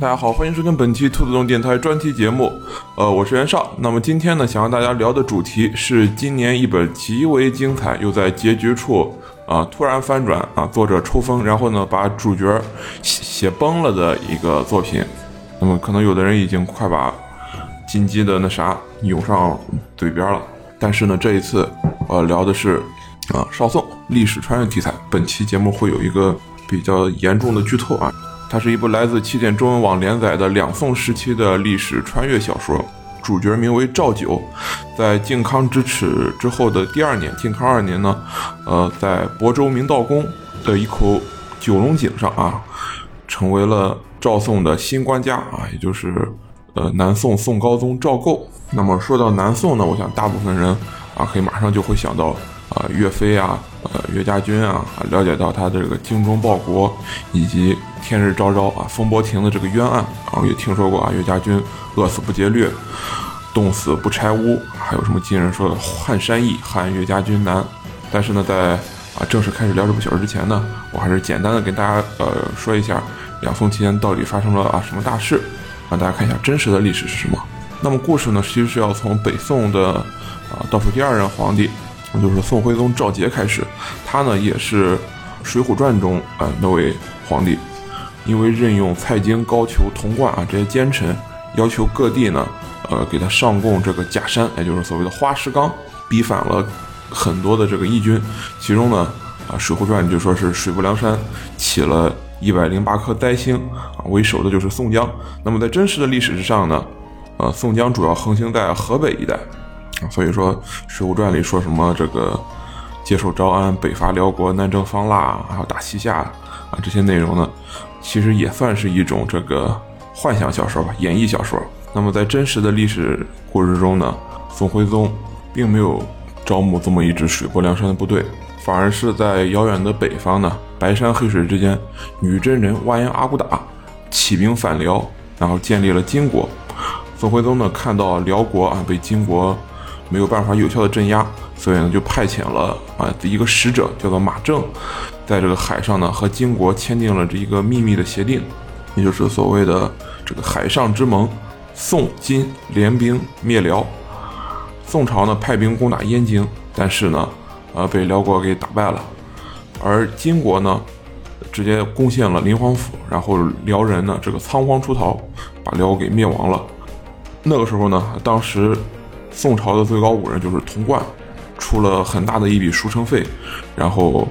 大家好，欢迎收听本期兔子洞电台专题节目。呃，我是袁绍。那么今天呢，想和大家聊的主题是今年一本极为精彩又在结局处啊突然翻转啊，作者抽风，然后呢把主角写写崩了的一个作品。那么可能有的人已经快把金鸡的那啥涌上嘴边了，但是呢，这一次呃聊的是啊少宋历史穿越题材。本期节目会有一个比较严重的剧透啊。它是一部来自起点中文网连载的两宋时期的历史穿越小说，主角名为赵九，在靖康之耻之后的第二年，靖康二年呢，呃，在亳州明道宫的一口九龙井上啊，成为了赵宋的新官家啊，也就是呃南宋宋高宗赵构。那么说到南宋呢，我想大部分人啊，可以马上就会想到。啊，岳飞啊，呃，岳家军啊，了解到他的这个精忠报国，以及天日昭昭啊，风波亭的这个冤案，然后也听说过啊，岳家军饿死不劫掠，冻死不拆屋，还有什么今人说的撼山易，撼岳家军难。但是呢，在啊正式开始聊这部小说之前呢，我还是简单的跟大家呃说一下两宋期间到底发生了啊什么大事，让大家看一下真实的历史是什么。那么故事呢，其实是要从北宋的啊倒数第二任皇帝。那就是宋徽宗赵佶开始，他呢也是《水浒传》中啊那位皇帝，因为任用蔡京、高俅、童贯啊这些奸臣，要求各地呢呃给他上供这个假山，也就是所谓的花石纲，逼反了很多的这个义军，其中呢啊《水浒传》就说是水泊梁山起了一百零八颗灾星啊，为首的就是宋江。那么在真实的历史之上呢，呃宋江主要横行在河北一带。所以说，《水浒传》里说什么这个接受招安、北伐辽国、南征方腊，还有打西夏啊这些内容呢，其实也算是一种这个幻想小说吧，演绎小说。那么在真实的历史故事中呢，宋徽宗并没有招募这么一支水泊梁山的部队，反而是在遥远的北方呢，白山黑水之间，女真人完颜阿骨打起兵反辽，然后建立了金国。宋徽宗呢，看到辽国。啊被金国。没有办法有效的镇压，所以呢就派遣了啊一个使者叫做马正，在这个海上呢和金国签订了这一个秘密的协定，也就是所谓的这个海上之盟。宋金联兵灭辽，宋朝呢派兵攻打燕京，但是呢呃被辽国给打败了，而金国呢直接攻陷了林皇府，然后辽人呢这个仓皇出逃，把辽给灭亡了。那个时候呢，当时。宋朝的最高武人就是童贯，出了很大的一笔赎城费，然后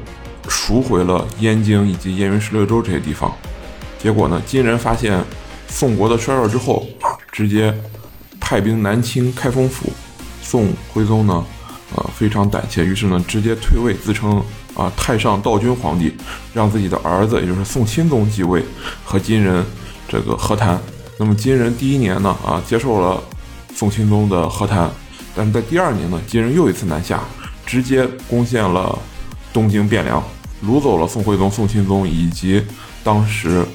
赎回了燕京以及燕云十六州这些地方。结果呢，金人发现宋国的衰弱之后，直接派兵南侵开封府。宋徽宗呢，呃，非常胆怯，于是呢，直接退位，自称啊太上道君皇帝，让自己的儿子，也就是宋钦宗继位，和金人这个和谈。那么金人第一年呢，啊，接受了。宋钦宗的和谈，但是在第二年呢，金人又一次南下，直接攻陷了东京汴梁，掳走了宋徽宗、宋钦宗以及当时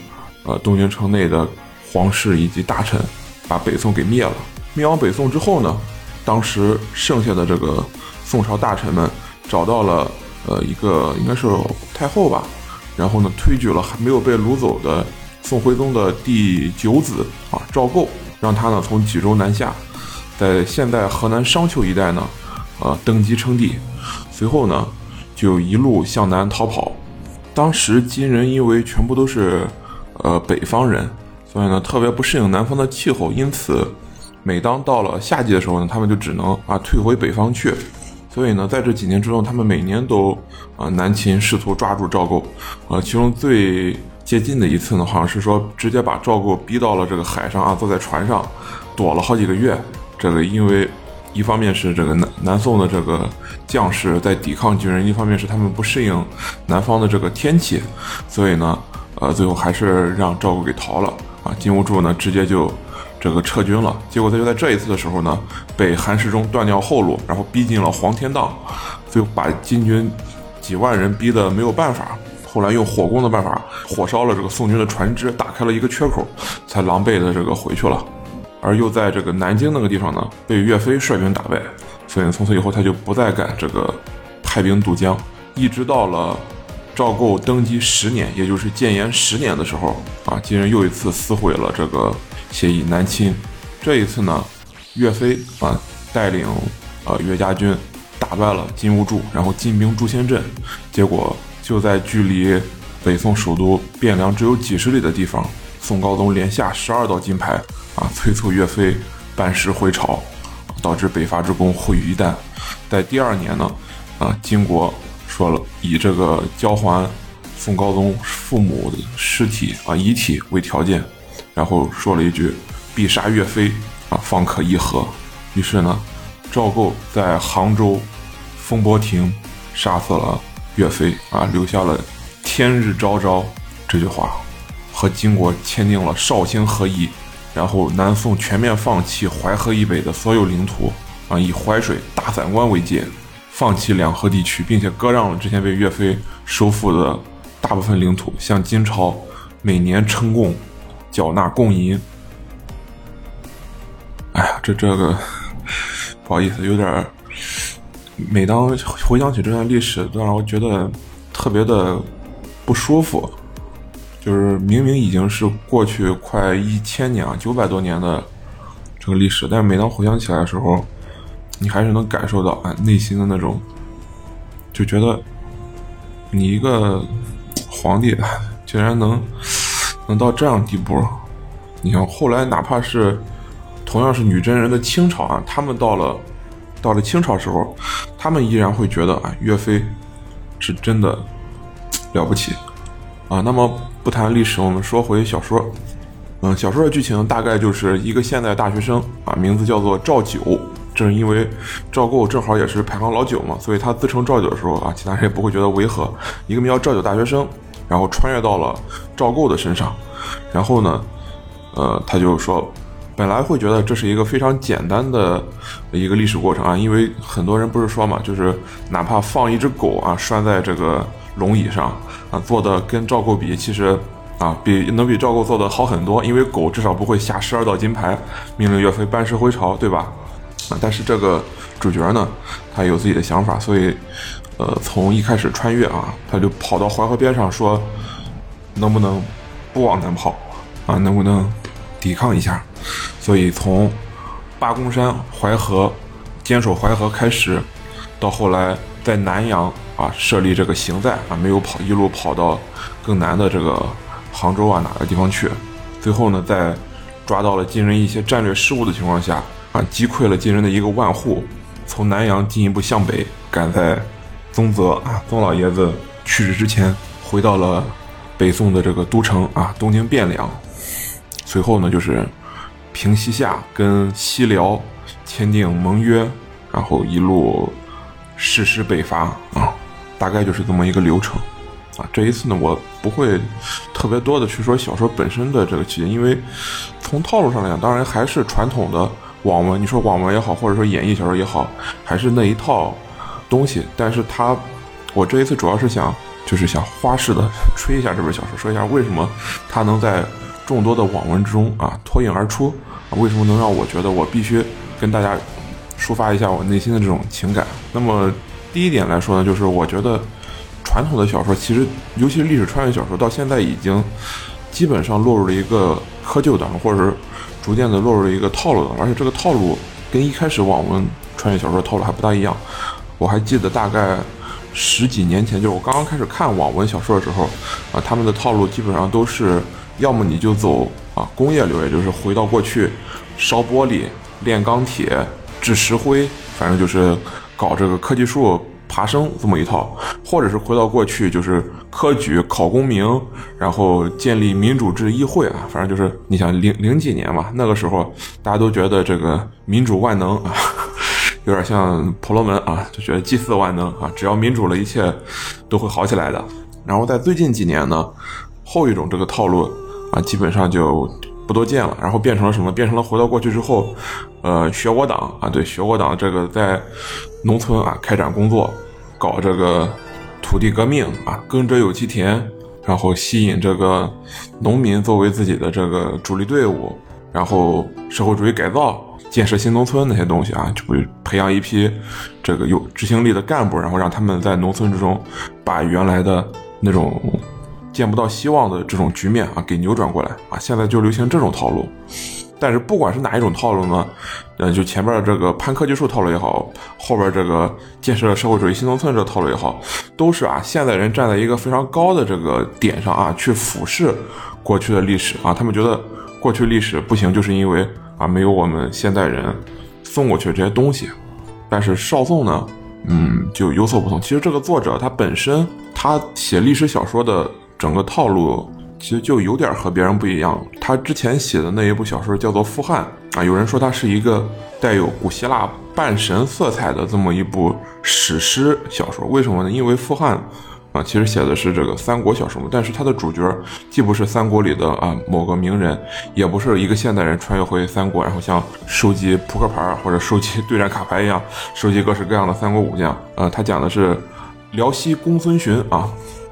呃东京城内的皇室以及大臣，把北宋给灭了。灭亡北宋之后呢，当时剩下的这个宋朝大臣们找到了呃一个应该是太后吧，然后呢推举了还没有被掳走的宋徽宗的第九子啊赵构。让他呢从济州南下，在现在河南商丘一带呢，呃登基称帝，随后呢就一路向南逃跑。当时金人因为全部都是呃北方人，所以呢特别不适应南方的气候，因此每当到了夏季的时候呢，他们就只能啊退回北方去。所以呢在这几年之中，他们每年都啊南侵，试图抓住赵构，呃其中最。接近的一次呢，好像是说直接把赵构逼到了这个海上啊，坐在船上躲了好几个月。这个因为一方面是这个南南宋的这个将士在抵抗金人，一方面是他们不适应南方的这个天气，所以呢，呃，最后还是让赵构给逃了啊。金兀术呢，直接就这个撤军了。结果他就在这一次的时候呢，被韩世忠断掉后路，然后逼进了黄天荡，最后把金军几万人逼得没有办法。后来用火攻的办法火烧了这个宋军的船只，打开了一个缺口，才狼狈的这个回去了。而又在这个南京那个地方呢，被岳飞率兵打败，所以从此以后他就不再敢这个派兵渡江。一直到了赵构登基十年，也就是建炎十年的时候啊，金人又一次撕毁了这个协议南侵。这一次呢，岳飞啊带领呃岳家军打败了金兀术，然后进兵朱仙镇，结果就在距离北宋首都汴梁只有几十里的地方，宋高宗连下十二道金牌啊，催促岳飞班师回朝，导致北伐之功毁于一旦。在第二年呢，啊，金国。说了，以这个交还宋高宗父母的尸体啊遗体为条件，然后说了一句必杀岳飞啊方可议和。于是呢，赵构在杭州风波亭杀死了岳飞啊，留下了“天日昭昭”这句话，和金国签订了绍兴和议，然后南宋全面放弃淮河以北的所有领土啊，以淮水大散关为界。放弃两河地区，并且割让了之前被岳飞收复的大部分领土，向金朝每年称贡，缴纳贡银。哎呀，这这个不好意思，有点每当回想起这段历史，都让我觉得特别的不舒服。就是明明已经是过去快一千年啊，九百多年的这个历史，但是每当回想起来的时候。你还是能感受到啊内心的那种，就觉得你一个皇帝竟然能能到这样地步。你像后来哪怕是同样是女真人的清朝啊，他们到了到了清朝时候，他们依然会觉得啊岳飞是 真的了不起啊。那么不谈历史，我们说回小说。嗯，小说的剧情大概就是一个现代大学生啊，名字叫做赵九。正是因为赵构正好也是排行老九嘛，所以他自称赵九的时候啊，其他人也不会觉得违和。一个名叫赵九大学生，然后穿越到了赵构的身上，然后呢，呃，他就说，本来会觉得这是一个非常简单的一个历史过程啊，因为很多人不是说嘛，就是哪怕放一只狗啊拴在这个龙椅上啊，做的跟赵构比，其实啊比能比赵构做的好很多，因为狗至少不会下十二道金牌，命令岳飞班师回朝，对吧？啊，但是这个主角呢，他有自己的想法，所以，呃，从一开始穿越啊，他就跑到淮河边上说，能不能不往南跑啊？能不能抵抗一下？所以从八公山淮河坚守淮河开始，到后来在南阳啊设立这个行在啊，没有跑一路跑到更南的这个杭州啊哪个地方去？最后呢，在抓到了金人一些战略失误的情况下。啊，击溃了金人的一个万户，从南阳进一步向北，赶在宗泽啊宗老爷子去世之前，回到了北宋的这个都城啊东京汴梁。随后呢，就是平西夏跟西辽签订盟约，然后一路誓师北伐啊，大概就是这么一个流程啊。这一次呢，我不会特别多的去说小说本身的这个情节，因为从套路上来讲，当然还是传统的。网文，你说网文也好，或者说演绎小说也好，还是那一套东西。但是它，我这一次主要是想，就是想花式的吹一下这本小说，说一下为什么它能在众多的网文之中啊脱颖而出，为什么能让我觉得我必须跟大家抒发一下我内心的这种情感。那么第一点来说呢，就是我觉得传统的小说，其实尤其是历史穿越小说，到现在已经基本上落入了一个窠臼档，或者是。逐渐的落入了一个套路当中，而且这个套路跟一开始网文穿越小说套路还不大一样。我还记得大概十几年前，就是我刚刚开始看网文小说的时候，啊，他们的套路基本上都是要么你就走啊工业流，也就是回到过去烧玻璃、炼钢铁、制石灰，反正就是搞这个科技树。爬升这么一套，或者是回到过去，就是科举考功名，然后建立民主制议会啊，反正就是你想零零几年嘛，那个时候大家都觉得这个民主万能啊，有点像婆罗门啊，就觉得祭祀万能啊，只要民主了，一切都会好起来的。然后在最近几年呢，后一种这个套路啊，基本上就。不多见了，然后变成了什么？变成了回到过去之后，呃，学我党啊，对，学我党这个在农村啊开展工作，搞这个土地革命啊，耕者有其田，然后吸引这个农民作为自己的这个主力队伍，然后社会主义改造，建设新农村那些东西啊，就会培养一批这个有执行力的干部，然后让他们在农村之中把原来的。那种见不到希望的这种局面啊给扭转过来啊，现在就流行这种套路。但是不管是哪一种套路呢，呃，就前边的这个攀科技树套路也好，后边这个建设社会主义新农村这套路也好，都是啊现代人站在一个非常高的这个点上啊去俯视过去的历史啊，他们觉得过去历史不行，就是因为啊没有我们现代人送过去这些东西。但是少宋呢，嗯，就有所不同。其实这个作者他本身他写历史小说的整个套路。其实就有点和别人不一样。他之前写的那一部小说叫做《富汉》啊，有人说它是一个带有古希腊半神色彩的这么一部史诗小说。为什么呢？因为《富汉》啊，其实写的是这个三国小说嘛，但是它的主角既不是三国里的啊某个名人，也不是一个现代人穿越回三国，然后像收集扑克牌或者收集对战卡牌一样收集各式各样的三国武将。呃，他讲的是辽西公孙寻啊，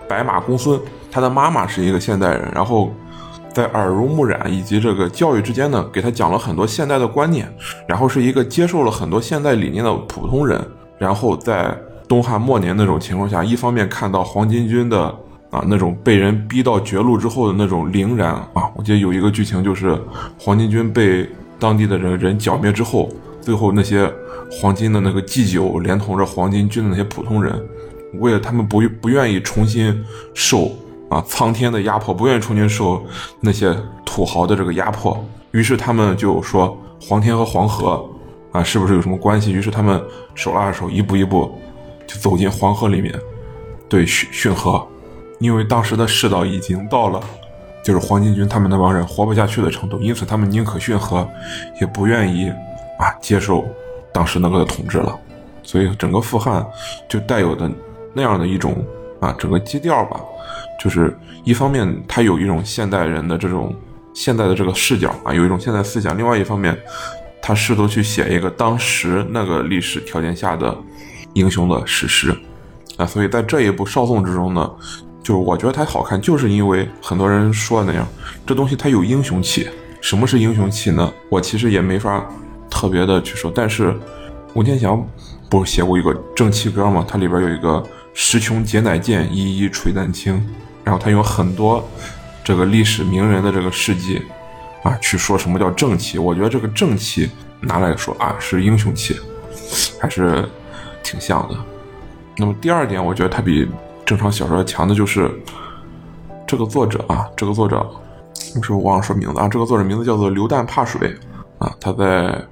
白马公孙。他的妈妈是一个现代人，然后在耳濡目染以及这个教育之间呢，给他讲了很多现代的观念，然后是一个接受了很多现代理念的普通人，然后在东汉末年那种情况下，一方面看到黄巾军的啊那种被人逼到绝路之后的那种凛然啊，我记得有一个剧情就是黄巾军被当地的人人剿灭之后，最后那些黄巾的那个祭酒，连同着黄巾军的那些普通人，为了他们不不愿意重新受。啊，苍天的压迫，不愿意重新受那些土豪的这个压迫，于是他们就说黄天和黄河啊，是不是有什么关系？于是他们手拉着手，一步一步就走进黄河里面，对殉殉河，因为当时的世道已经到了，就是黄巾军他们那帮人活不下去的程度，因此他们宁可殉河，也不愿意啊接受当时那个统治了，所以整个富汉就带有的那样的一种啊整个基调吧。就是一方面，他有一种现代人的这种现代的这个视角啊，有一种现代思想；另外一方面，他试图去写一个当时那个历史条件下的英雄的史诗啊。所以在这一部《少宋》之中呢，就是我觉得它好看，就是因为很多人说的那样，这东西它有英雄气。什么是英雄气呢？我其实也没法特别的去说。但是吴天祥不是写过一个《正气歌》吗？它里边有一个“时穷节乃见，一一垂丹青”。然后他用很多这个历史名人的这个事迹啊，去说什么叫正气。我觉得这个正气拿来说啊，是英雄气，还是挺像的。那么第二点，我觉得他比正常小说强的就是这个作者啊，这个作者我是忘了说名字啊，这个作者名字叫做刘旦怕水啊，他在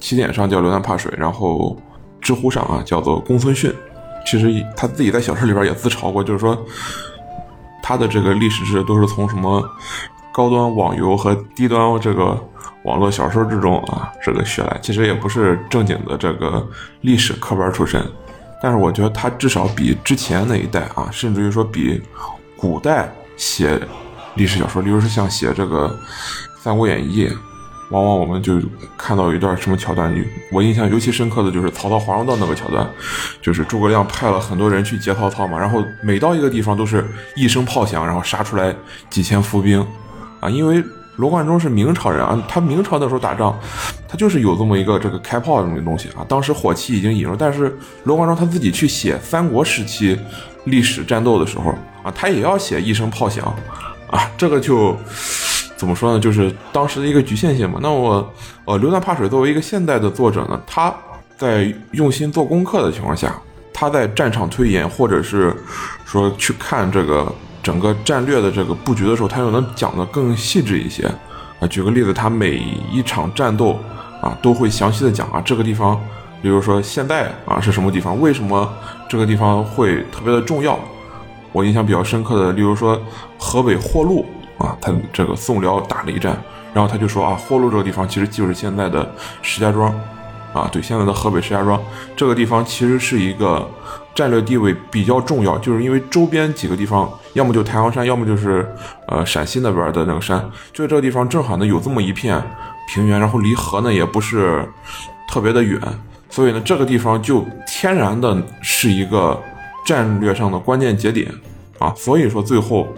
起点上叫刘旦怕水，然后知乎上啊叫做公孙训。其实他自己在小说里边也自嘲过，就是说。他的这个历史志都是从什么高端网游和低端这个网络小说之中啊，这个学来，其实也不是正经的这个历史课本出身，但是我觉得他至少比之前那一代啊，甚至于说比古代写历史小说，例如是像写这个《三国演义》。往往我们就看到一段什么桥段，我印象尤其深刻的就是曹操华容道那个桥段，就是诸葛亮派了很多人去劫曹操嘛，然后每到一个地方都是一声炮响，然后杀出来几千伏兵，啊，因为罗贯中是明朝人啊，他明朝的时候打仗，他就是有这么一个这个开炮这么东西啊，当时火器已经引入，但是罗贯中他自己去写三国时期历史战斗的时候啊，他也要写一声炮响，啊，这个就。怎么说呢？就是当时的一个局限性嘛。那我，呃，刘旦怕水作为一个现代的作者呢，他在用心做功课的情况下，他在战场推演或者是说去看这个整个战略的这个布局的时候，他又能讲得更细致一些。啊，举个例子，他每一场战斗啊都会详细的讲啊，这个地方，比如说现在啊是什么地方，为什么这个地方会特别的重要。我印象比较深刻的，例如说河北霍路。啊，他这个宋辽打了一战，然后他就说啊，霍路这个地方其实就是现在的石家庄，啊，对，现在的河北石家庄这个地方其实是一个战略地位比较重要，就是因为周边几个地方，要么就太行山，要么就是呃陕西那边的那个山，就这个地方正好呢有这么一片平原，然后离河呢也不是特别的远，所以呢这个地方就天然的是一个战略上的关键节点啊，所以说最后。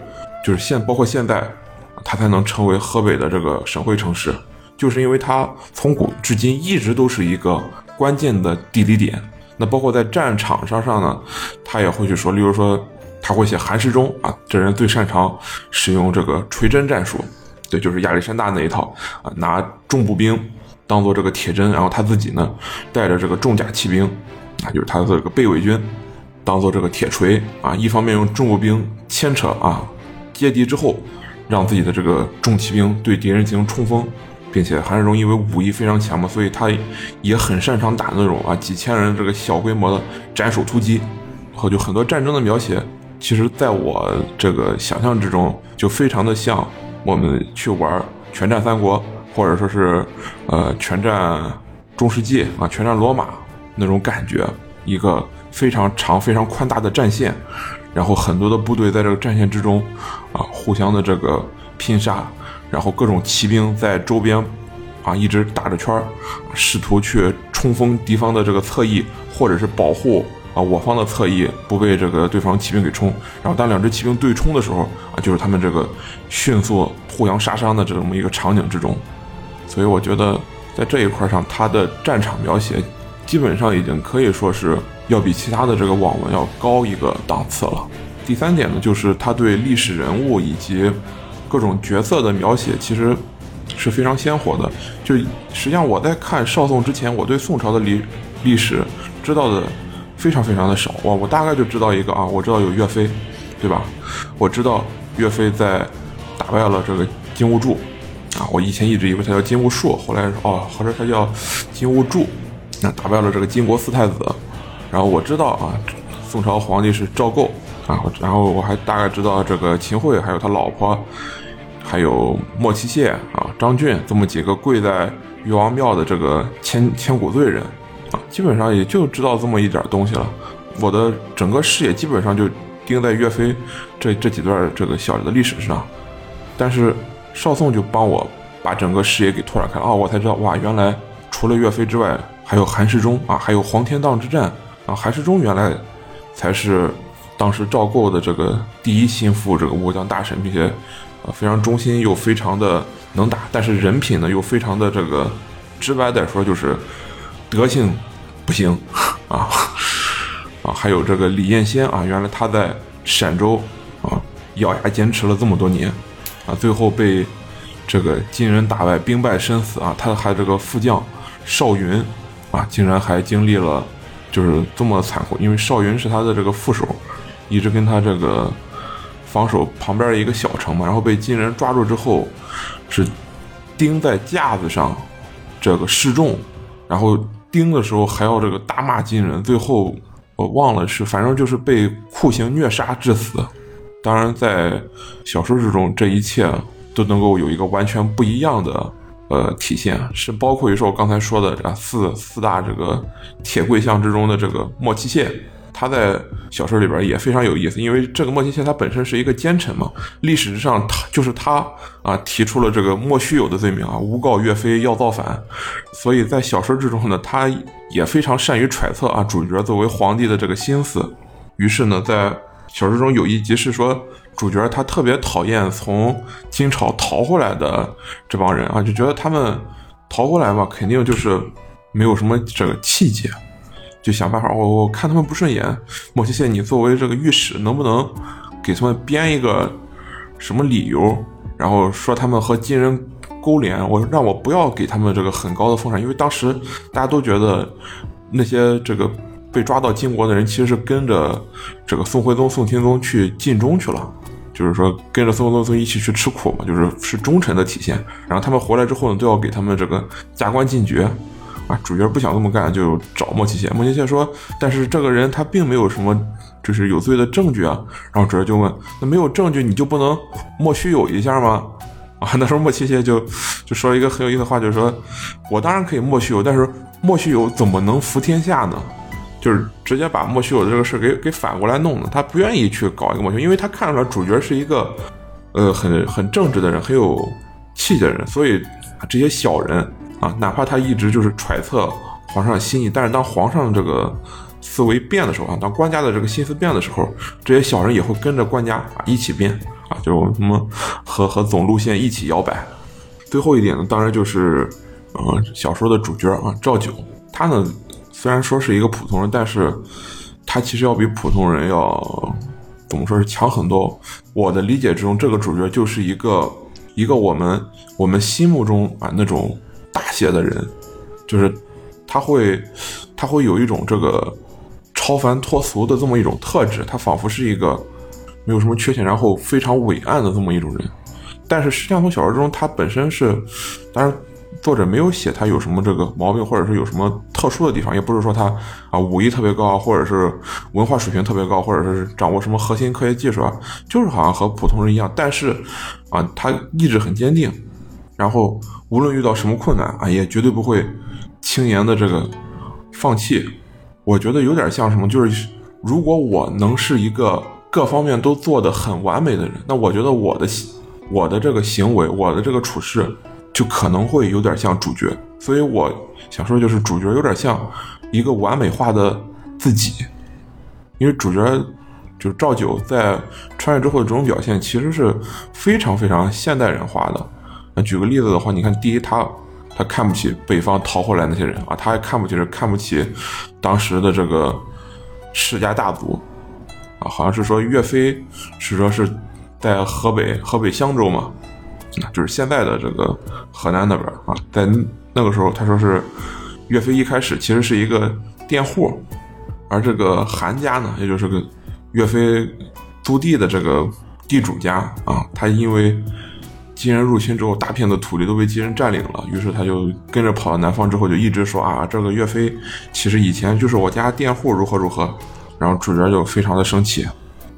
就是现包括现在，它才能成为河北的这个省会城市，就是因为它从古至今一直都是一个关键的地理点。那包括在战场上上呢，他也会去说，例如说他会写韩世忠啊，这人最擅长使用这个锤针战术，对，就是亚历山大那一套啊，拿重步兵当做这个铁针，然后他自己呢带着这个重甲骑兵啊，就是他的这个背尾军，当做这个铁锤啊，一方面用重步兵牵扯啊接敌之后，让自己的这个重骑兵对敌人进行冲锋，并且韩世忠因为武艺非常强嘛，所以他也很擅长打那种啊几千人这个小规模的斩首突击，然后就很多战争的描写。其实，在我这个想象之中，就非常的像我们去玩《全战三国》，或者说是呃《全战中世纪》啊，《全战罗马》那种感觉，一个非常长、非常宽大的战线，然后很多的部队在这个战线之中啊，互相的这个拼杀，然后各种骑兵在周边啊一直打着圈儿，试图去冲锋敌方的这个侧翼，或者是保护。啊，我方的侧翼不被这个对方骑兵给冲，然后当两支骑兵对冲的时候，啊，就是他们这个迅速互相杀伤的这么一个场景之中，所以我觉得在这一块上，他的战场描写基本上已经可以说是要比其他的这个网文要高一个档次了。第三点呢，就是他对历史人物以及各种角色的描写其实是非常鲜活的。就实际上我在看少宋之前，我对宋朝的历历史知道的。非常非常的少我！我大概就知道一个啊，我知道有岳飞，对吧？我知道岳飞在打败了这个金兀术啊。我以前一直以为他叫金兀术，后来哦，合着他叫金兀术。那打败了这个金国四太子，然后我知道啊，宋朝皇帝是赵构啊。然后我还大概知道这个秦桧，还有他老婆，还有莫奇谢啊、张俊这么几个跪在岳王庙的这个千千古罪人。啊，基本上也就知道这么一点东西了。我的整个视野基本上就盯在岳飞这这几段这个小的历史上，但是少宋就帮我把整个视野给拓展开了啊，我才知道哇，原来除了岳飞之外，还有韩世忠啊，还有黄天荡之战啊，韩世忠原来才是当时赵构的这个第一心腹，这个武将大臣，并且啊非常忠心又非常的能打，但是人品呢又非常的这个直白点说就是。德行不行啊啊！还有这个李彦先啊，原来他在陕州啊，咬牙坚持了这么多年啊，最后被这个金人打败，兵败身死啊。他还这个副将邵云啊，竟然还经历了就是这么残酷，因为少云是他的这个副手，一直跟他这个防守旁边的一个小城嘛，然后被金人抓住之后是钉在架子上这个示众，然后。盯的时候还要这个大骂金人，最后我忘了是，反正就是被酷刑虐杀致死。当然，在小说之中，这一切都能够有一个完全不一样的呃体现，是包括于说我刚才说的这四四大这个铁贵相之中的这个莫七谢。他在小说里边也非常有意思，因为这个莫西切他本身是一个奸臣嘛，历史上他就是他啊提出了这个莫须有的罪名啊，诬告岳飞要造反，所以在小说之中呢，他也非常善于揣测啊主角作为皇帝的这个心思，于是呢，在小说中有一集是说主角他特别讨厌从金朝逃回来的这帮人啊，就觉得他们逃回来嘛，肯定就是没有什么这个气节。就想办法，我我看他们不顺眼，莫西谢，你作为这个御史，能不能给他们编一个什么理由，然后说他们和金人勾连，我让我不要给他们这个很高的封赏，因为当时大家都觉得那些这个被抓到金国的人其实是跟着这个宋徽宗、宋钦宗去尽忠去了，就是说跟着宋徽宗一起去吃苦嘛，就是是忠臣的体现。然后他们回来之后呢，都要给他们这个加官进爵。啊，主角不想这么干，就找莫奇谢。莫奇谢说：“但是这个人他并没有什么，就是有罪的证据啊。”然后主角就问：“那没有证据，你就不能莫须有一下吗？”啊，那时候莫奇谢就就说了一个很有意思的话，就是说：“我当然可以莫须有，但是莫须有怎么能服天下呢？就是直接把莫须有的这个事给给反过来弄的。他不愿意去搞一个莫须，因为他看出来主角是一个呃很很正直的人，很有气节的人，所以这些小人。”啊，哪怕他一直就是揣测皇上心意，但是当皇上这个思维变的时候啊，当官家的这个心思变的时候，这些小人也会跟着官家啊一起变啊，就什么和和总路线一起摇摆。最后一点呢，当然就是，呃，小说的主角啊，赵九，他呢虽然说是一个普通人，但是他其实要比普通人要怎么说是强很多。我的理解之中，这个主角就是一个一个我们我们心目中啊那种大写的人，就是他会他会有一种这个超凡脱俗的这么一种特质，他仿佛是一个没有什么缺陷，然后非常伟岸的这么一种人。但是实际上从小说中，他本身是，当然。作者没有写他有什么这个毛病，或者是有什么特殊的地方，也不是说他啊武艺特别高，或者是文化水平特别高，或者是掌握什么核心科学技术啊，就是好像和普通人一样。但是啊，他意志很坚定，然后无论遇到什么困难啊，也绝对不会轻言的这个放弃。我觉得有点像什么，就是如果我能是一个各方面都做得很完美的人，那我觉得我的我的这个行为，我的这个处事。就可能会有点像主角，所以我想说，就是主角有点像一个完美化的自己，因为主角就是赵九在穿越之后的这种表现，其实是非常非常现代人化的。那举个例子的话，你看，第一，他他看不起北方逃回来那些人啊，他还看不起是看不起当时的这个世家大族啊，好像是说岳飞是说是在河北河北襄州嘛。就是现在的这个河南那边啊，在那个时候，他说是岳飞一开始其实是一个佃户，而这个韩家呢，也就是个岳飞租地的这个地主家啊，他因为金人入侵之后，大片的土地都被金人占领了，于是他就跟着跑到南方之后，就一直说啊，这个岳飞其实以前就是我家佃户，如何如何，然后主角就非常的生气。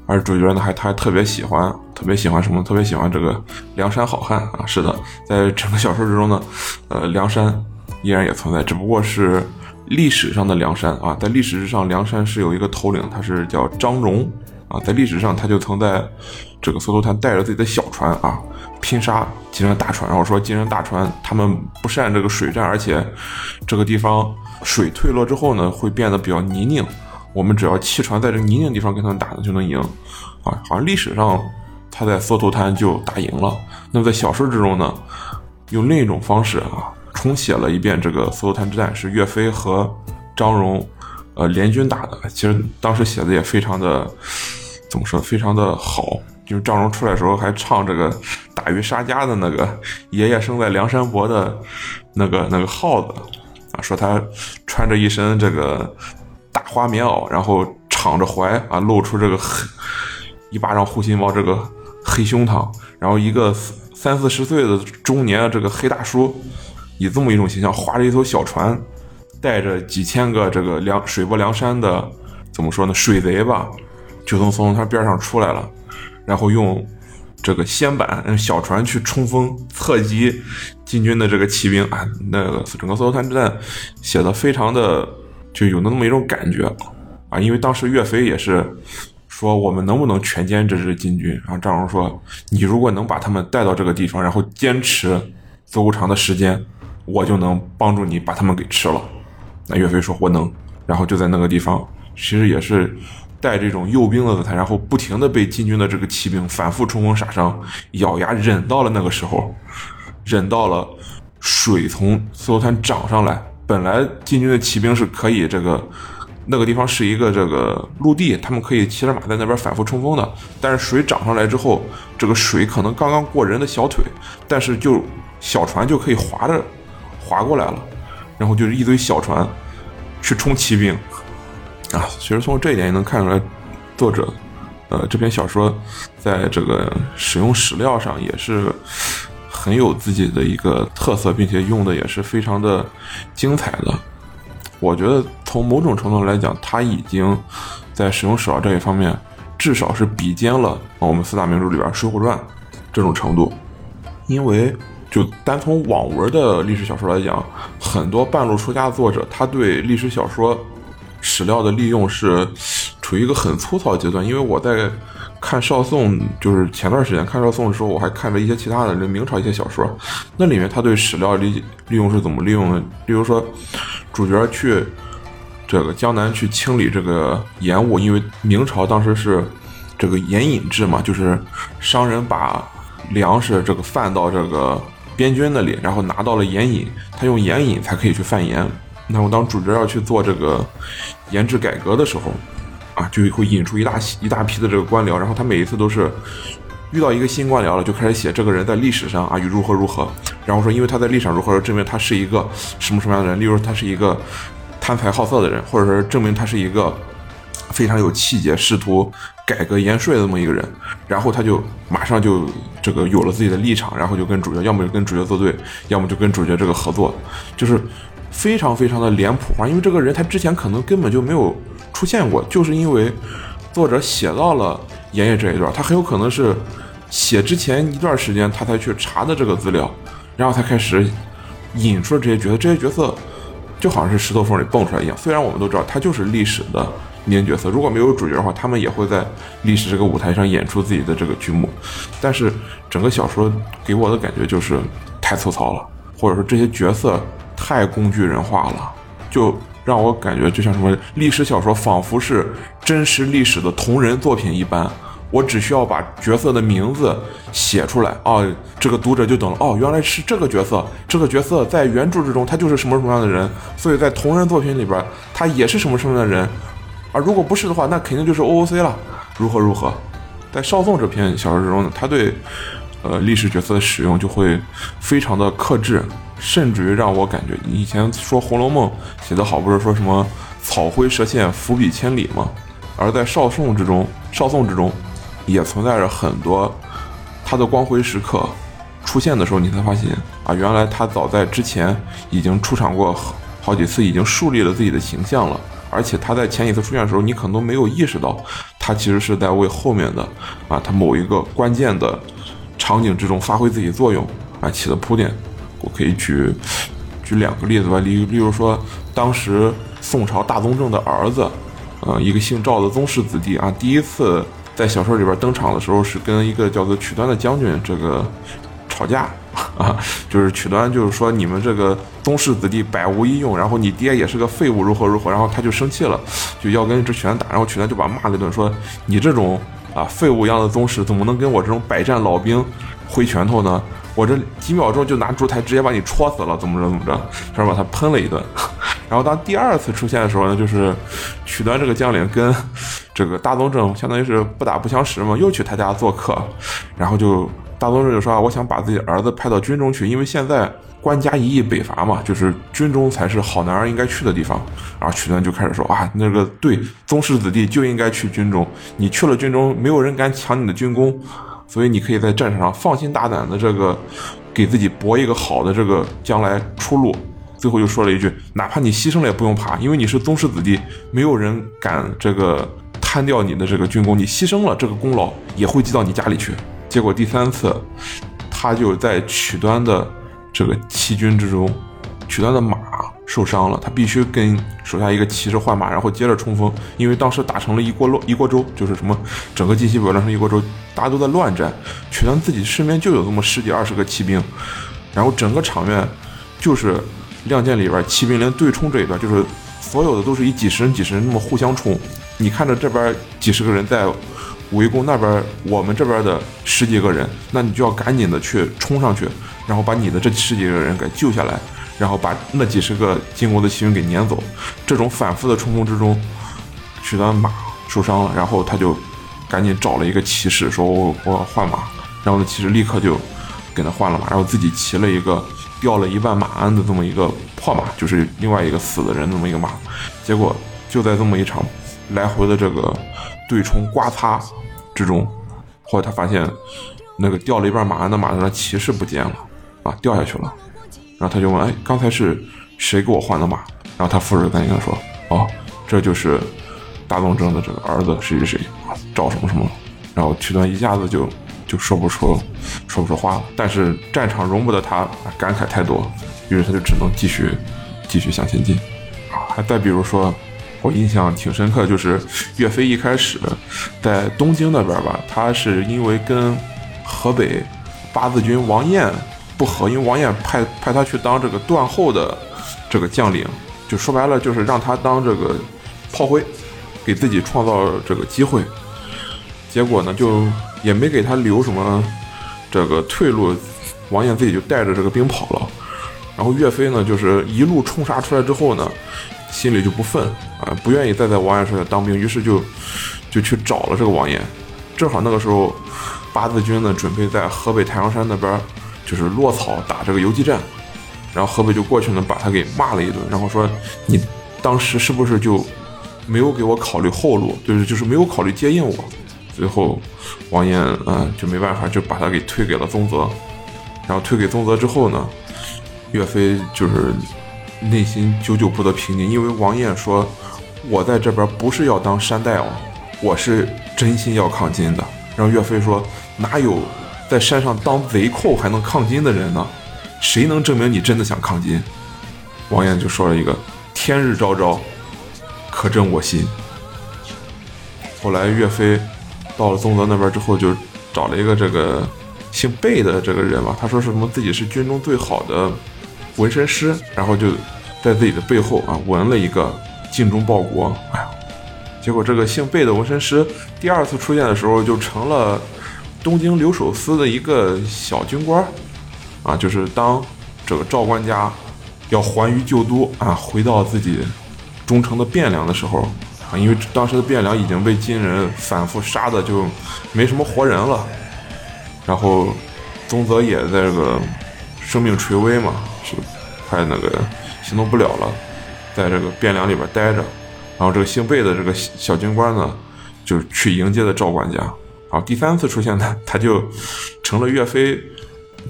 而主角呢，还他还特别喜欢，特别喜欢什么？特别喜欢这个梁山好汉啊！是的，在整个小说之中呢，呃，梁山依然也存在，只不过是历史上的梁山啊。在历史之上，梁山是有一个头领，他是叫张荣啊。在历史上，他就曾在这个梭头滩带着自己的小船啊，拼杀金人大船，然后说金人大船他们不善这个水战，而且这个地方水退落之后呢，会变得比较泥泞。我们只要弃船在这泥泞地方跟他们打呢，就能赢，啊，好像历史上他在缩头滩就打赢了。那么在小说之中呢，用另一种方式啊，重写了一遍这个缩头滩之战，是岳飞和张荣，呃，联军打的。其实当时写的也非常的，怎么说，非常的好。就是张荣出来的时候还唱这个打鱼杀家的那个“爷爷生在梁山伯”的那个那个号子，啊，说他穿着一身这个。大花棉袄，然后敞着怀啊，露出这个黑一巴掌护心毛，这个黑胸膛，然后一个三四十岁的中年这个黑大叔，以这么一种形象，划着一艘小船，带着几千个这个梁水泊梁山的怎么说呢，水贼吧，就从松龙滩边上出来了，然后用这个掀板用小船去冲锋，侧击金军的这个骑兵啊，那个整个松龙滩之战写的非常的。就有那么一种感觉，啊，因为当时岳飞也是说我们能不能全歼这支金军？然后张荣说，你如果能把他们带到这个地方，然后坚持足够长的时间，我就能帮助你把他们给吃了。那岳飞说我能，然后就在那个地方，其实也是带这种诱兵的姿态，然后不停的被金军的这个骑兵反复冲锋杀伤，咬牙忍到了那个时候，忍到了水从梭头滩涨上来。本来进军的骑兵是可以这个那个地方是一个这个陆地，他们可以骑着马在那边反复冲锋的。但是水涨上来之后，这个水可能刚刚过人的小腿，但是就小船就可以划着划过来了，然后就是一堆小船去冲骑兵啊。其实从这一点也能看出来，作者呃这篇小说在这个使用史料上也是。很有自己的一个特色，并且用的也是非常的精彩的。我觉得从某种程度来讲，他已经在使用史料这一方面，至少是比肩了我们四大名著里边《水浒传》这种程度。因为就单从网文的历史小说来讲，很多半路出家作者，他对历史小说史料的利用是处于一个很粗糙的阶段。因为我在。看少宋，就是前段时间看少宋的时候，我还看了一些其他的这明朝一些小说，那里面他对史料利利用是怎么利用的？比如说，主角去这个江南去清理这个盐务，因为明朝当时是这个盐引制嘛，就是商人把粮食这个贩到这个边军那里，然后拿到了盐引，他用盐引才可以去贩盐。那么当主角要去做这个研制改革的时候，啊，就会引出一大一大批的这个官僚，然后他每一次都是遇到一个新官僚了，就开始写这个人在历史上啊与如何如何，然后说因为他在历史上如何证明他是一个什么什么样的人，例如他是一个贪财好色的人，或者说证明他是一个非常有气节、试图改革盐税的这么一个人，然后他就马上就这个有了自己的立场，然后就跟主角要么就跟主角作对，要么就跟主角这个合作，就是非常非常的脸谱化，因为这个人他之前可能根本就没有出现过，就是因为作者写到了爷爷这一段，他很有可能是写之前一段时间他才去查的这个资料，然后才开始引出了这些角色，这些角色就好像是石头缝里蹦出来一样。虽然我们都知道他就是历史的名角色，如果没有主角的话，他们也会在历史这个舞台上演出自己的这个剧目，但是整个小说给我的感觉就是太粗糙了，或者说这些角色太工具人化了，就。让我感觉就像什么历史小说，仿佛是真实历史的同人作品一般。我只需要把角色的名字写出来，哦，这个读者就懂了。哦，原来是这个角色，这个角色在原著之中他就是什么什么样的人，所以在同人作品里边他也是什么什么样的人。而如果不是的话，那肯定就是 OOC 了。如何如何？在少宋这篇小说之中呢，他对呃历史角色的使用就会非常的克制。甚至于让我感觉，以前说《红楼梦》写得好，不是说什么草灰蛇线，伏笔千里吗？而在少宋之中，少宋之中，也存在着很多他的光辉时刻出现的时候，你才发现啊，原来他早在之前已经出场过好几次，已经树立了自己的形象了。而且他在前几次出现的时候，你可能都没有意识到，他其实是在为后面的啊，他某一个关键的场景之中发挥自己作用啊，起了铺垫。我可以举举两个例子吧，例例如说，当时宋朝大宗正的儿子，呃，一个姓赵的宗室子弟啊，第一次在小说里边登场的时候，是跟一个叫做曲端的将军这个吵架啊，就是曲端就是说你们这个宗室子弟百无一用，然后你爹也是个废物，如何如何，然后他就生气了，就要跟这曲端打，然后曲端就把骂了一顿，说你这种啊废物一样的宗师，怎么能跟我这种百战老兵挥拳头呢？我这几秒钟就拿烛台直接把你戳死了，怎么着怎么着，然后把他喷了一顿。然后当第二次出现的时候呢，就是曲端这个将领跟这个大宗正相当于是不打不相识嘛，又去他家做客，然后就大宗师就说啊，我想把自己儿子派到军中去，因为现在官家一意北伐嘛，就是军中才是好男儿应该去的地方。然后曲端就开始说啊，那个对宗室子弟就应该去军中，你去了军中，没有人敢抢你的军功。所以你可以在战场上放心大胆的这个，给自己搏一个好的这个将来出路。最后又说了一句：哪怕你牺牲了也不用怕，因为你是宗室子弟，没有人敢这个贪掉你的这个军功。你牺牲了这个功劳也会记到你家里去。结果第三次，他就在曲端的这个弃军之中，曲端的马。受伤了，他必须跟手下一个骑士换马，然后接着冲锋。因为当时打成了一锅乱一锅粥，就是什么整个晋西北乱成一锅粥，大家都在乱战。曲端自己身边就有这么十几二十个骑兵，然后整个场面就是《亮剑》里边骑兵连对冲这一段，就是所有的都是以几十人几十人那么互相冲。你看着这边几十个人在围攻那边，我们这边的十几个人，那你就要赶紧的去冲上去，然后把你的这十几个人给救下来。然后把那几十个金国的骑兵给撵走，这种反复的冲锋之中，许端马受伤了，然后他就赶紧找了一个骑士，说我我换马，然后呢骑士立刻就给他换了马，然后自己骑了一个掉了一半马鞍的这么一个破马，就是另外一个死的人这么一个马，结果就在这么一场来回的这个对冲刮擦之中，后来他发现那个掉了一半马鞍的马的骑士不见了，啊，掉下去了。然后他就问：“哎，刚才是谁给我换的马？”然后他夫人赶紧跟他说：“哦，这就是大东正的这个儿子谁谁谁，找什么什么。”然后曲端一下子就就说不出说不出话了。但是战场容不得他感慨太多，于是他就只能继续继续向前进。还再比如说，我印象挺深刻，就是岳飞一开始在东京那边吧，他是因为跟河北八字军王彦。不和，因为王衍派派他去当这个断后的这个将领，就说白了就是让他当这个炮灰，给自己创造这个机会。结果呢，就也没给他留什么这个退路，王衍自己就带着这个兵跑了。然后岳飞呢，就是一路冲杀出来之后呢，心里就不忿啊，不愿意再在王爷手下当兵，于是就就去找了这个王彦。正好那个时候，八字军呢准备在河北太阳山那边就是落草打这个游击战，然后河北就过去呢把他给骂了一顿，然后说你当时是不是就没有给我考虑后路，就是就是没有考虑接应我。最后王彦啊就没办法，就把他给推给了宗泽。然后推给宗泽之后呢，岳飞就是内心久久不得平静，因为王彦说：“我在这边不是要当山大王，我是真心要抗金的。”然后岳飞说：“哪有在山上当贼寇还能抗金的人呢？谁能证明你真的想抗金？”王彦就说了一个：“天日昭昭，可证我心。”后来岳飞到了宗泽那边之后，就找了一个这个。姓贝的这个人吧，他说什么自己是军中最好的纹身师，然后就在自己的背后啊纹了一个“尽忠报国”。哎呀，结果这个姓贝的纹身师第二次出现的时候，就成了东京留守司的一个小军官啊，就是当这个赵官家要还于旧都啊，回到自己忠诚的汴梁的时候啊，因为当时的汴梁已经被金人反复杀的就没什么活人了。然后，宗泽也在这个生命垂危嘛，是快那个行动不了了，在这个汴梁里边待着。然后这个姓贝的这个小军官呢，就去迎接的赵管家。然后第三次出现呢，他就成了岳飞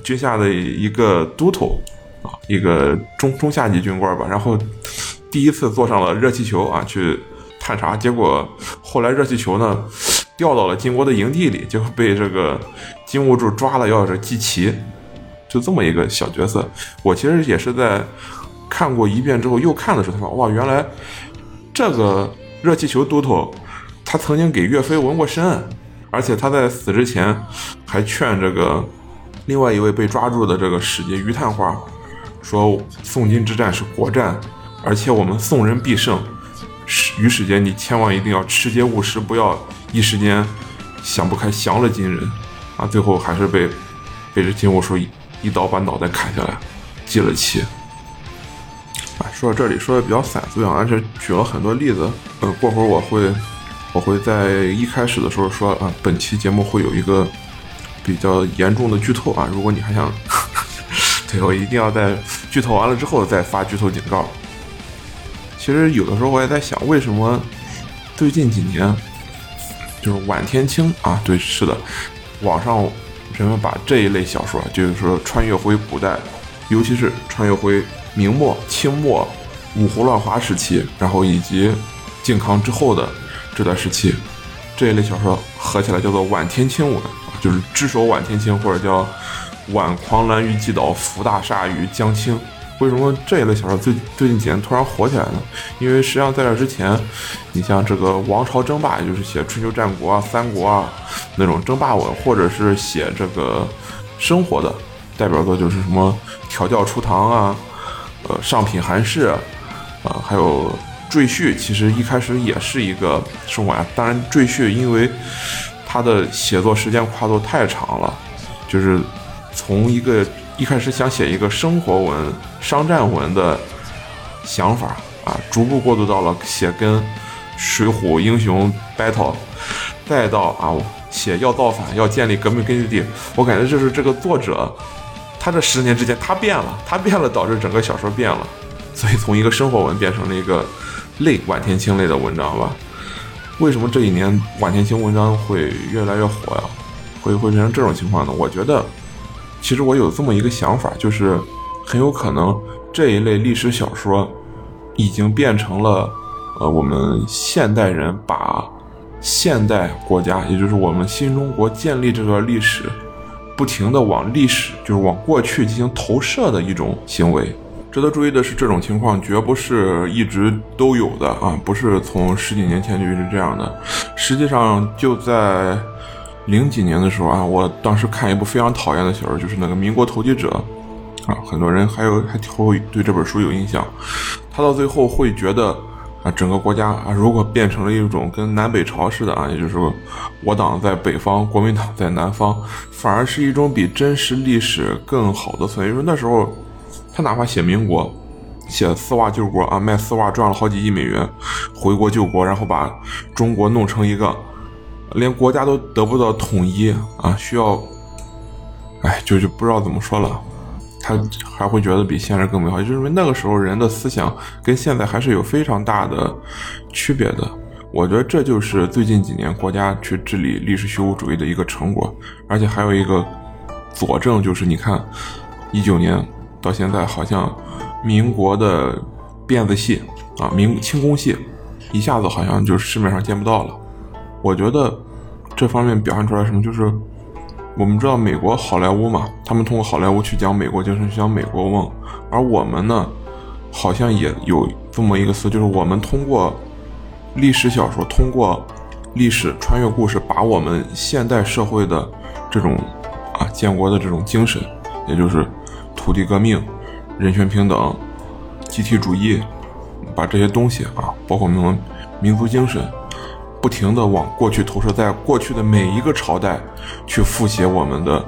军下的一个都头啊，一个中中下级军官吧。然后第一次坐上了热气球啊，去探查。结果后来热气球呢。掉到了金国的营地里，就被这个金兀术抓了，要这祭旗，就这么一个小角色。我其实也是在看过一遍之后又看的时候，他说：“哇，原来这个热气球都头，他曾经给岳飞纹过身，而且他在死之前还劝这个另外一位被抓住的这个使节于探花说：宋金之战是国战，而且我们宋人必胜。于使节，你千万一定要持节务实，不要。”一时间想不开，降了金人，啊，最后还是被被这金兀术一刀把脑袋砍下来，记了旗。说到这里说的比较散，所以而且举了很多例子。呃，过会儿我会我会在一开始的时候说啊，本期节目会有一个比较严重的剧透啊，如果你还想，对我一定要在剧透完了之后再发剧透警告。其实有的时候我也在想，为什么最近几年。就是晚天青啊，对，是的，网上人们把这一类小说，就是说穿越回古代，尤其是穿越回明末、清末、五胡乱华时期，然后以及靖康之后的这段时期，这一类小说合起来叫做晚天清文，就是只手晚天清，或者叫晚狂澜于既倒，伏大厦于江青。为什么这一类小说最最近几年突然火起来呢？因为实际上在这之前，你像这个王朝争霸，也就是写春秋战国啊、三国啊那种争霸文，或者是写这个生活的代表作，就是什么调教初唐啊、呃上品寒士啊，还有赘婿，其实一开始也是一个生活。当然，赘婿因为他的写作时间跨度太长了，就是从一个。一开始想写一个生活文、商战文的想法啊，逐步过渡到了写跟水浒英雄 battle，再到啊写要造反、要建立革命根据地。我感觉就是这个作者，他这十年之间他变了，他变了，导致整个小说变了，所以从一个生活文变成了一个类晚天清类的文章吧。为什么这一年晚天清文章会越来越火呀？会会变成这种情况呢？我觉得。其实我有这么一个想法，就是很有可能这一类历史小说已经变成了，呃，我们现代人把现代国家，也就是我们新中国建立这段历史，不停的往历史，就是往过去进行投射的一种行为。值得注意的是，这种情况绝不是一直都有的啊，不是从十几年前就一直这样的。实际上就在。零几年的时候啊，我当时看一部非常讨厌的小说，就是那个《民国投机者》，啊，很多人还有还会对这本书有印象。他到最后会觉得啊，整个国家啊，如果变成了一种跟南北朝似的啊，也就是说，我党在北方，国民党在南方，反而是一种比真实历史更好的存在。因为那时候，他哪怕写民国，写丝袜救国啊，卖丝袜赚了好几亿美元，回国救国，然后把中国弄成一个连国家都得不到统一啊，需要，哎，就就不知道怎么说了。他还会觉得比现在更美好，就是因为那个时候人的思想跟现在还是有非常大的区别的。我觉得这就是最近几年国家去治理历史虚无主义的一个成果，而且还有一个佐证，就是你看，一九年到现在，好像民国的辫子戏啊，民清宫戏，一下子好像就市面上见不到了。我觉得这方面表现出来什么，就是。我们知道美国好莱坞嘛，他们通过好莱坞去讲美国精神，去讲美国梦，而我们呢，好像也有这么一个词，就是我们通过历史小说，通过历史穿越故事，把我们现代社会的这种啊建国的这种精神，也就是土地革命、人权平等、集体主义，把这些东西啊，包括我们民族精神。不停地往过去投射，在过去的每一个朝代去复写我们的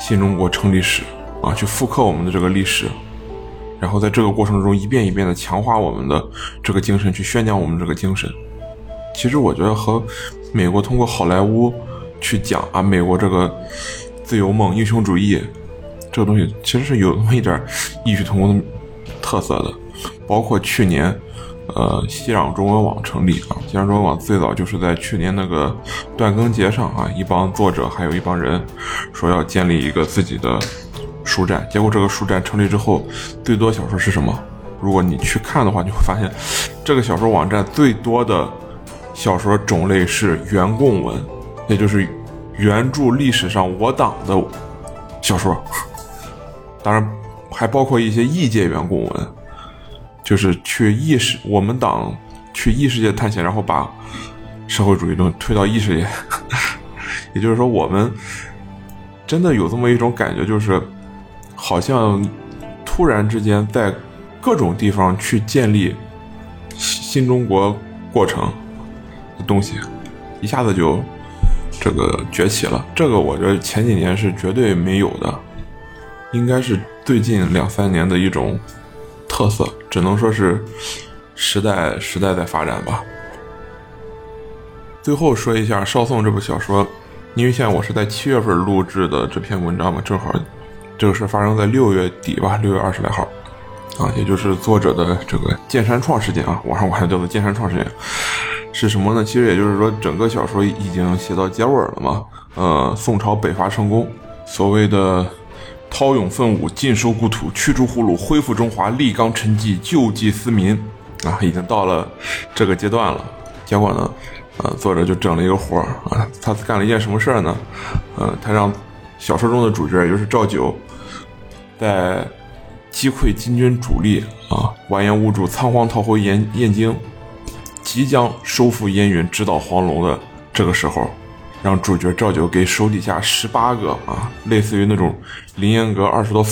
新中国成立史啊，去复刻我们的这个历史，然后在这个过程中一遍一遍地强化我们的这个精神，去宣讲我们这个精神。其实我觉得和美国通过好莱坞去讲啊，美国这个自由梦、英雄主义这个东西，其实是有那么一点异曲同工的特色的，包括去年。呃，西壤中文网成立啊，西壤中文网最早就是在去年那个断更节上啊，一帮作者还有一帮人说要建立一个自己的书站，结果这个书站成立之后，最多小说是什么？如果你去看的话，你会发现这个小说网站最多的小说种类是原供文，也就是原著历史上我党的小说，当然还包括一些异界原供文。就是去异世，我们党去异世界探险，然后把社会主义东西推到异世界。也就是说，我们真的有这么一种感觉，就是好像突然之间在各种地方去建立新中国过程的东西，一下子就这个崛起了。这个我觉得前几年是绝对没有的，应该是最近两三年的一种。特色只能说是时代时代在发展吧。最后说一下《少宋》这部小说，因为现在我是在七月份录制的这篇文章嘛，正好这个事发生在六月底吧，六月二十来号啊，也就是作者的这个剑山创事件啊，网上我还叫做剑山创事件，是什么呢？其实也就是说，整个小说已经写到结尾了嘛。呃，宋朝北伐成功，所谓的。韬勇奋武，尽收故土，驱逐胡虏，恢复中华，立纲陈纪，救济思民，啊，已经到了这个阶段了。结果呢，呃，作者就整了一个活儿啊，他干了一件什么事儿呢？呃，他让小说中的主角，也就是赵九，在击溃金军主力啊，完颜兀术仓皇逃回燕燕京，即将收复燕云，直捣黄龙的这个时候。让主角赵九给手底下十八个啊，类似于那种凌烟阁二十多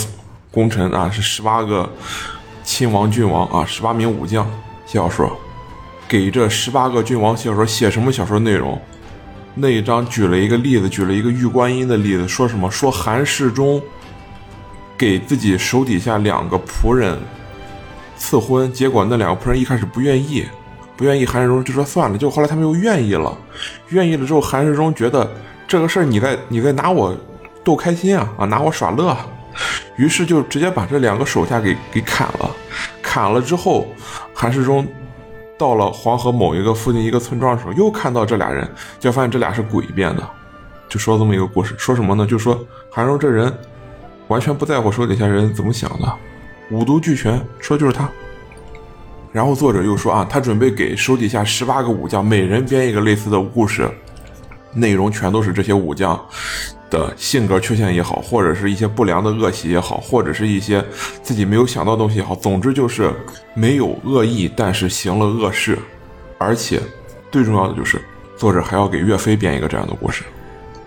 功臣啊，是十八个亲王郡王啊，十八名武将写小说，给这十八个郡王写小说，写什么小说内容？那一章举了一个例子，举了一个玉观音的例子，说什么？说韩世忠给自己手底下两个仆人赐婚，结果那两个仆人一开始不愿意。不愿意，韩世忠就说算了。就后来他们又愿意了，愿意了之后，韩世忠觉得这个事儿你在你在拿我逗开心啊啊，拿我耍乐，于是就直接把这两个手下给给砍了。砍了之后，韩世忠到了黄河某一个附近一个村庄的时候，又看到这俩人，就发现这俩是鬼变的，就说这么一个故事，说什么呢？就说韩世忠这人完全不在乎手底下人怎么想的，五毒俱全，说就是他。然后作者又说啊，他准备给手底下十八个武将每人编一个类似的故事，内容全都是这些武将的性格缺陷也好，或者是一些不良的恶习也好，或者是一些自己没有想到东西也好，总之就是没有恶意，但是行了恶事，而且最重要的就是作者还要给岳飞编一个这样的故事。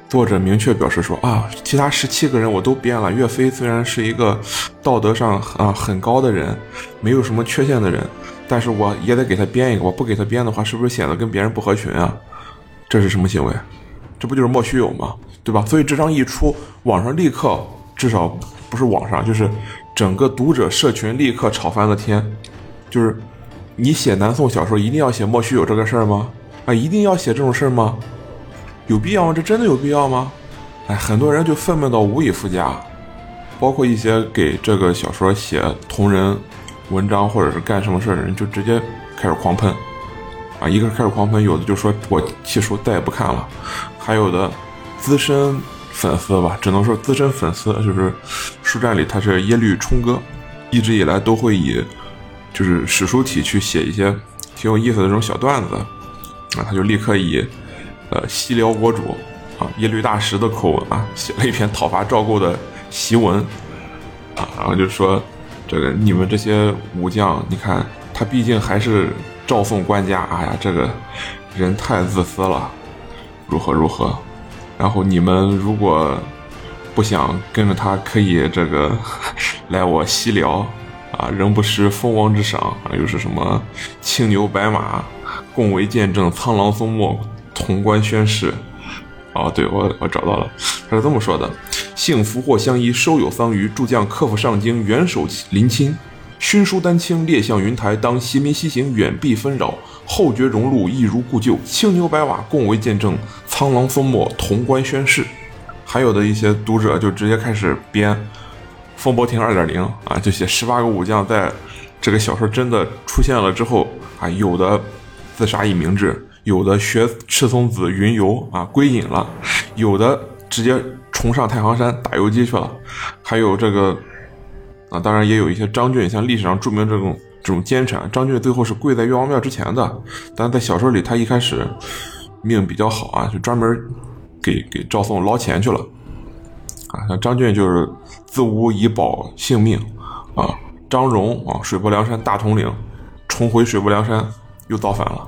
作者明确表示说啊，其他十七个人我都编了。岳飞虽然是一个道德上啊很高的人，没有什么缺陷的人。但是我也得给他编一个，我不给他编的话，是不是显得跟别人不合群啊？这是什么行为？这不就是莫须有吗？对吧？所以这张一出，网上立刻至少不是网上，就是整个读者社群立刻吵翻了天。就是你写南宋小说一定要写莫须有这个事儿吗？啊，一定要写这种事儿吗？有必要吗？这真的有必要吗？哎，很多人就愤懑到无以复加，包括一些给这个小说写同人文章或者是干什么事的人，就直接开始狂喷。啊，一个是开始狂喷，有的就说我弃书再也不看了，还有的资深粉丝吧，只能说资深粉丝，就是书站里他是耶律冲哥，一直以来都会以就是史书体去写一些挺有意思的这种小段子，啊，他就立刻以呃西辽国主。啊，耶律大石的口吻啊，写了一篇讨伐赵构的檄文，啊，然后就说，这个你们这些武将，你看他毕竟还是赵宋官家，哎呀，这个人太自私了，如何如何，然后你们如果不想跟着他，可以这个 来我西辽，啊，仍不失封王之赏，又是什么青牛白马，共为见证，苍狼松墨，潼关宣誓。哦，对我我找到了，他是这么说的：幸福祸相依，收有桑榆，诸将克服上京，元首临亲，勋书丹青，列向云台。当袭民西行，远避纷扰，后觉荣禄，一如故旧。青牛白瓦，共为见证，苍狼封墨，潼关宣誓。还有的一些读者就直接开始编《风波亭二点零》啊，就写十八个武将在这个小说真的出现了之后啊，有的自杀以明志。有的学赤松子云游啊归隐了，有的直接冲上太行山打游击去了，还有这个啊，当然也有一些张俊，像历史上著名这种这种奸臣，张俊最后是跪在岳王庙之前的，但在小说里他一开始命比较好啊，就专门给给赵宋捞钱去了。啊，像张俊就是自污以保性命啊，张荣啊水泊梁山大统领重回水泊梁山又造反了。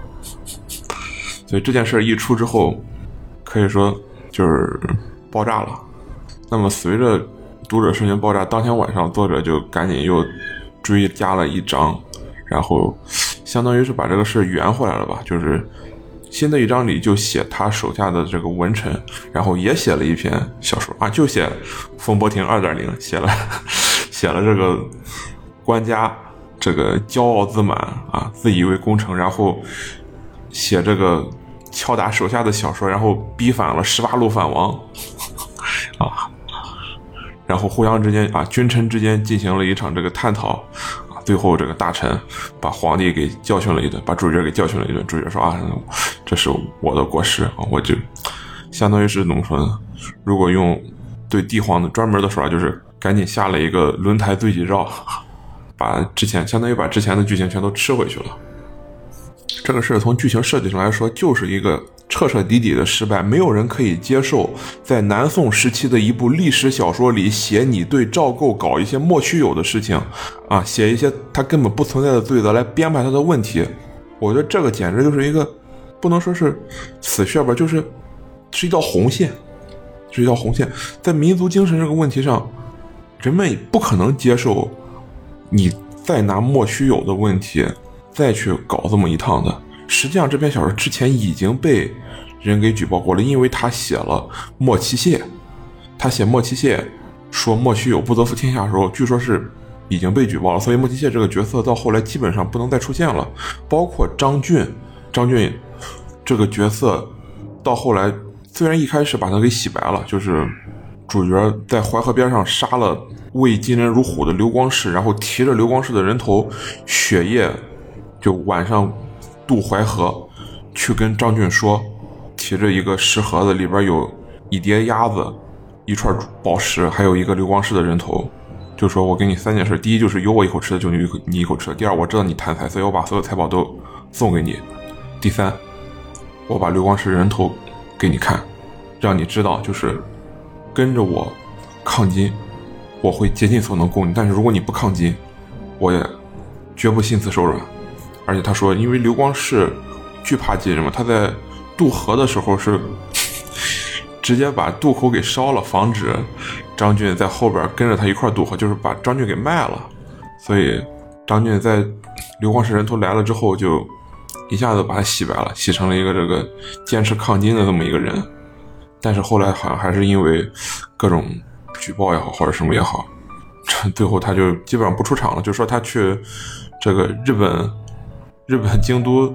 所以这件事一出之后，可以说就是爆炸了。那么随着读者社群爆炸，当天晚上作者就赶紧又追加了一章，然后相当于是把这个事圆回来了吧。就是新的一章里就写他手下的这个文臣，然后也写了一篇小说啊，就写风波亭二点零，写了 写了这个官家这个骄傲自满啊，自以为功成，然后写这个。敲打手下的小说，然后逼反了十八路反王，啊，然后互相之间啊，君臣之间进行了一场这个探讨，啊，最后这个大臣把皇帝给教训了一顿，把主角给教训了一顿。主角说啊，这是我的过失啊，我就相当于是怎么说呢？如果用对帝皇的专门的说法，就是赶紧下了一个轮台罪己诏，把之前相当于把之前的剧情全都吃回去了。这个事儿从剧情设计上来说，就是一个彻彻底底的失败。没有人可以接受在南宋时期的一部历史小说里写你对赵构搞一些莫须有的事情，啊，写一些他根本不存在的罪责来编排他的问题。我觉得这个简直就是一个，不能说是死穴吧，就是是一道红线，是一道红线。在民族精神这个问题上，人们不可能接受你再拿莫须有的问题。再去搞这么一趟的，实际上这篇小说之前已经被人给举报过了，因为他写了莫七谢，他写莫七谢说莫须有不得负天下的时候，据说是已经被举报了，所以莫七谢这个角色到后来基本上不能再出现了。包括张俊，张俊这个角色到后来虽然一开始把他给洗白了，就是主角在淮河边上杀了畏金人如虎的刘光世，然后提着刘光世的人头血液。就晚上渡淮河，去跟张俊说，提着一个石盒子，里边有一叠鸭子，一串宝石，还有一个流光石的人头。就说我给你三件事：第一就是有我一口吃的，就你一口你一口吃的；第二我知道你贪财，所以我把所有财宝都送给你；第三，我把流光石人头给你看，让你知道就是跟着我抗金，我会竭尽所能供你。但是如果你不抗金，我也绝不心慈手软。而且他说，因为刘光世惧怕金人嘛，他在渡河的时候是 直接把渡口给烧了，防止张俊在后边跟着他一块渡河，就是把张俊给卖了。所以张俊在刘光世人头来了之后，就一下子把他洗白了，洗成了一个这个坚持抗金的这么一个人。但是后来好像还是因为各种举报也好，或者什么也好，最后他就基本上不出场了，就说他去这个日本日本京都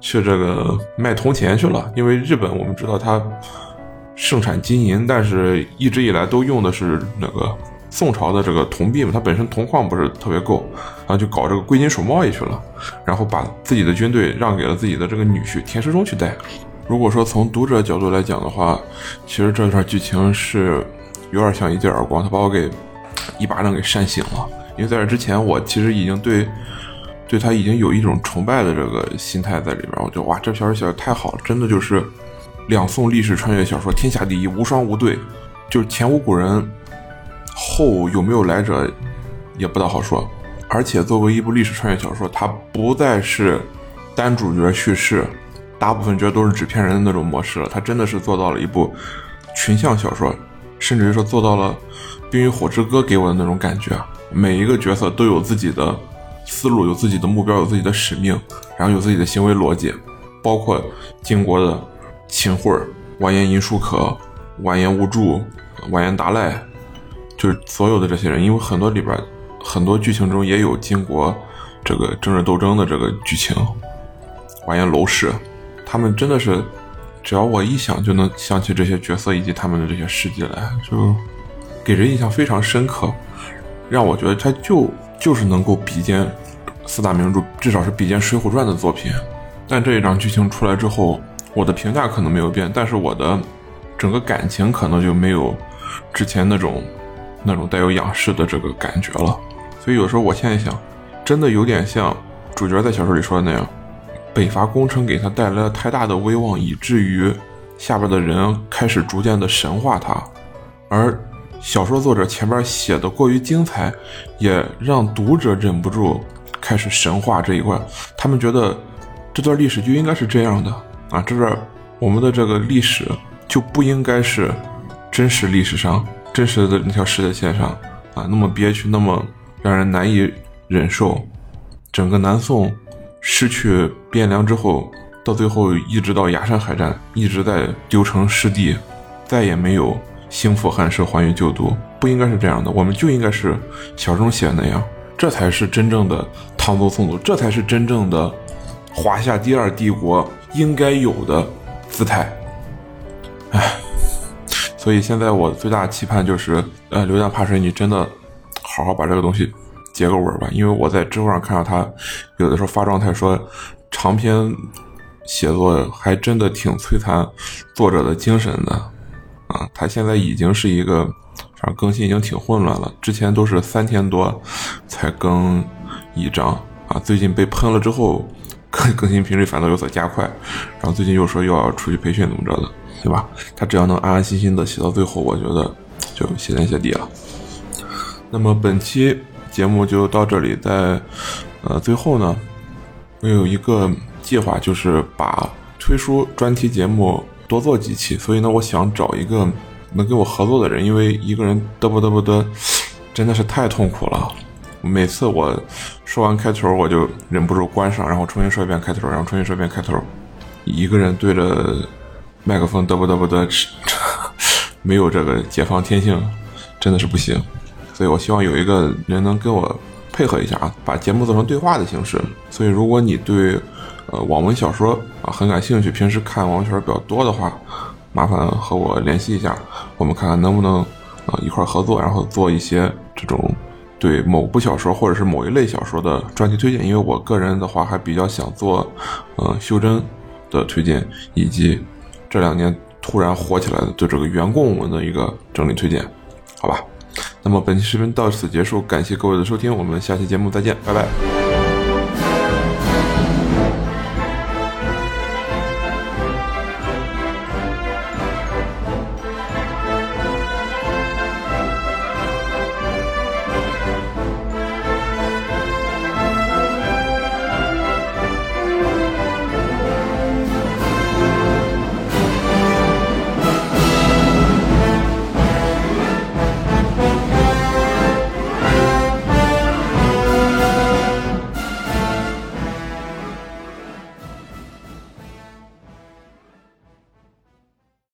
去这个卖铜钱去了，因为日本我们知道它盛产金银，但是一直以来都用的是那个宋朝的这个铜币嘛，它本身铜矿不是特别够，然后就搞这个贵金属贸易去了，然后把自己的军队让给了自己的这个女婿田师忠去带。如果说从读者角度来讲的话，其实这段剧情是有点像一记耳光，他把我给一巴掌给扇醒了。因为在这之前，我其实已经对对他已经有一种崇拜的这个心态在里边。我觉得哇，这小说写的太好了，真的就是两宋历史穿越小说天下第一，无双无对，就是前无古人，后有没有来者也不大好说。而且作为一部历史穿越小说，它不再是单主角叙事。大部分觉得都是纸片人的那种模式了，他真的是做到了一部群像小说，甚至于说做到了《冰与火之歌》给我的那种感觉。每一个角色都有自己的思路，有自己的目标，有自己的使命，然后有自己的行为逻辑。包括晋国的秦桧、完颜银树可、完颜兀术、完颜达赖，就是所有的这些人，因为很多里边很多剧情中也有晋国这个政治斗争的这个剧情，完颜娄氏。他们真的是，只要我一想就能想起这些角色以及他们的这些事迹来，就给人印象非常深刻，让我觉得他就就是能够比肩四大名著，至少是比肩《水浒传》的作品。但这一章剧情出来之后，我的评价可能没有变，但是我的整个感情可能就没有之前那种那种带有仰视的这个感觉了。所以有时候我现在想，真的有点像主角在小说里说的那样。北伐工程给他带来了太大的威望，以至于下边的人开始逐渐的神化他，而小说作者前边写的过于精彩，也让读者忍不住开始神话这一块。他们觉得这段历史就应该是这样的啊，这段我们的这个历史就不应该是真实历史上真实的那条时间线上啊，那么憋屈，那么让人难以忍受。整个南宋。失去汴梁之后，到最后一直到崖山海战，一直在丢城失地，再也没有兴复汉室，还于旧都。不应该是这样的，我们就应该是小说写的那样，这才是真正的唐宗宋祖，这才是真正的华夏第二帝国应该有的姿态。唉，所以现在我最大的期盼就是，呃，流量怕水，你真的好好把这个东西。结个尾吧，因为我在知乎上看到他有的时候发状态说，长篇写作还真的挺摧残作者的精神的啊。他现在已经是一个，反正更新已经挺混乱了。之前都是三天多才更一章啊，最近被喷了之后，更更新频率反倒有所加快。然后最近又说又要出去培训怎么着的，对吧？他只要能安安心心的写到最后，我觉得就谢天谢地了。那么本期。节目就到这里，在呃最后呢，我有一个计划，就是把推书专题节目多做几期。所以呢，我想找一个能跟我合作的人，因为一个人嘚啵嘚啵嘚，真的是太痛苦了。每次我说完开头，我就忍不住关上，然后重新说一遍开头，然后重新说一遍开头。一个人对着麦克风嘚啵嘚啵嘚，没有这个解放天性，真的是不行。所以，我希望有一个人能跟我配合一下啊，把节目做成对话的形式。所以，如果你对呃网文小说啊很感兴趣，平时看网文小说比较多的话，麻烦和我联系一下，我们看看能不能啊一块合作，然后做一些这种对某部小说或者是某一类小说的专题推荐。因为我个人的话还比较想做呃修真的推荐，以及这两年突然火起来的对这个原贡文的一个整理推荐，好吧？那么本期视频到此结束，感谢各位的收听，我们下期节目再见，拜拜。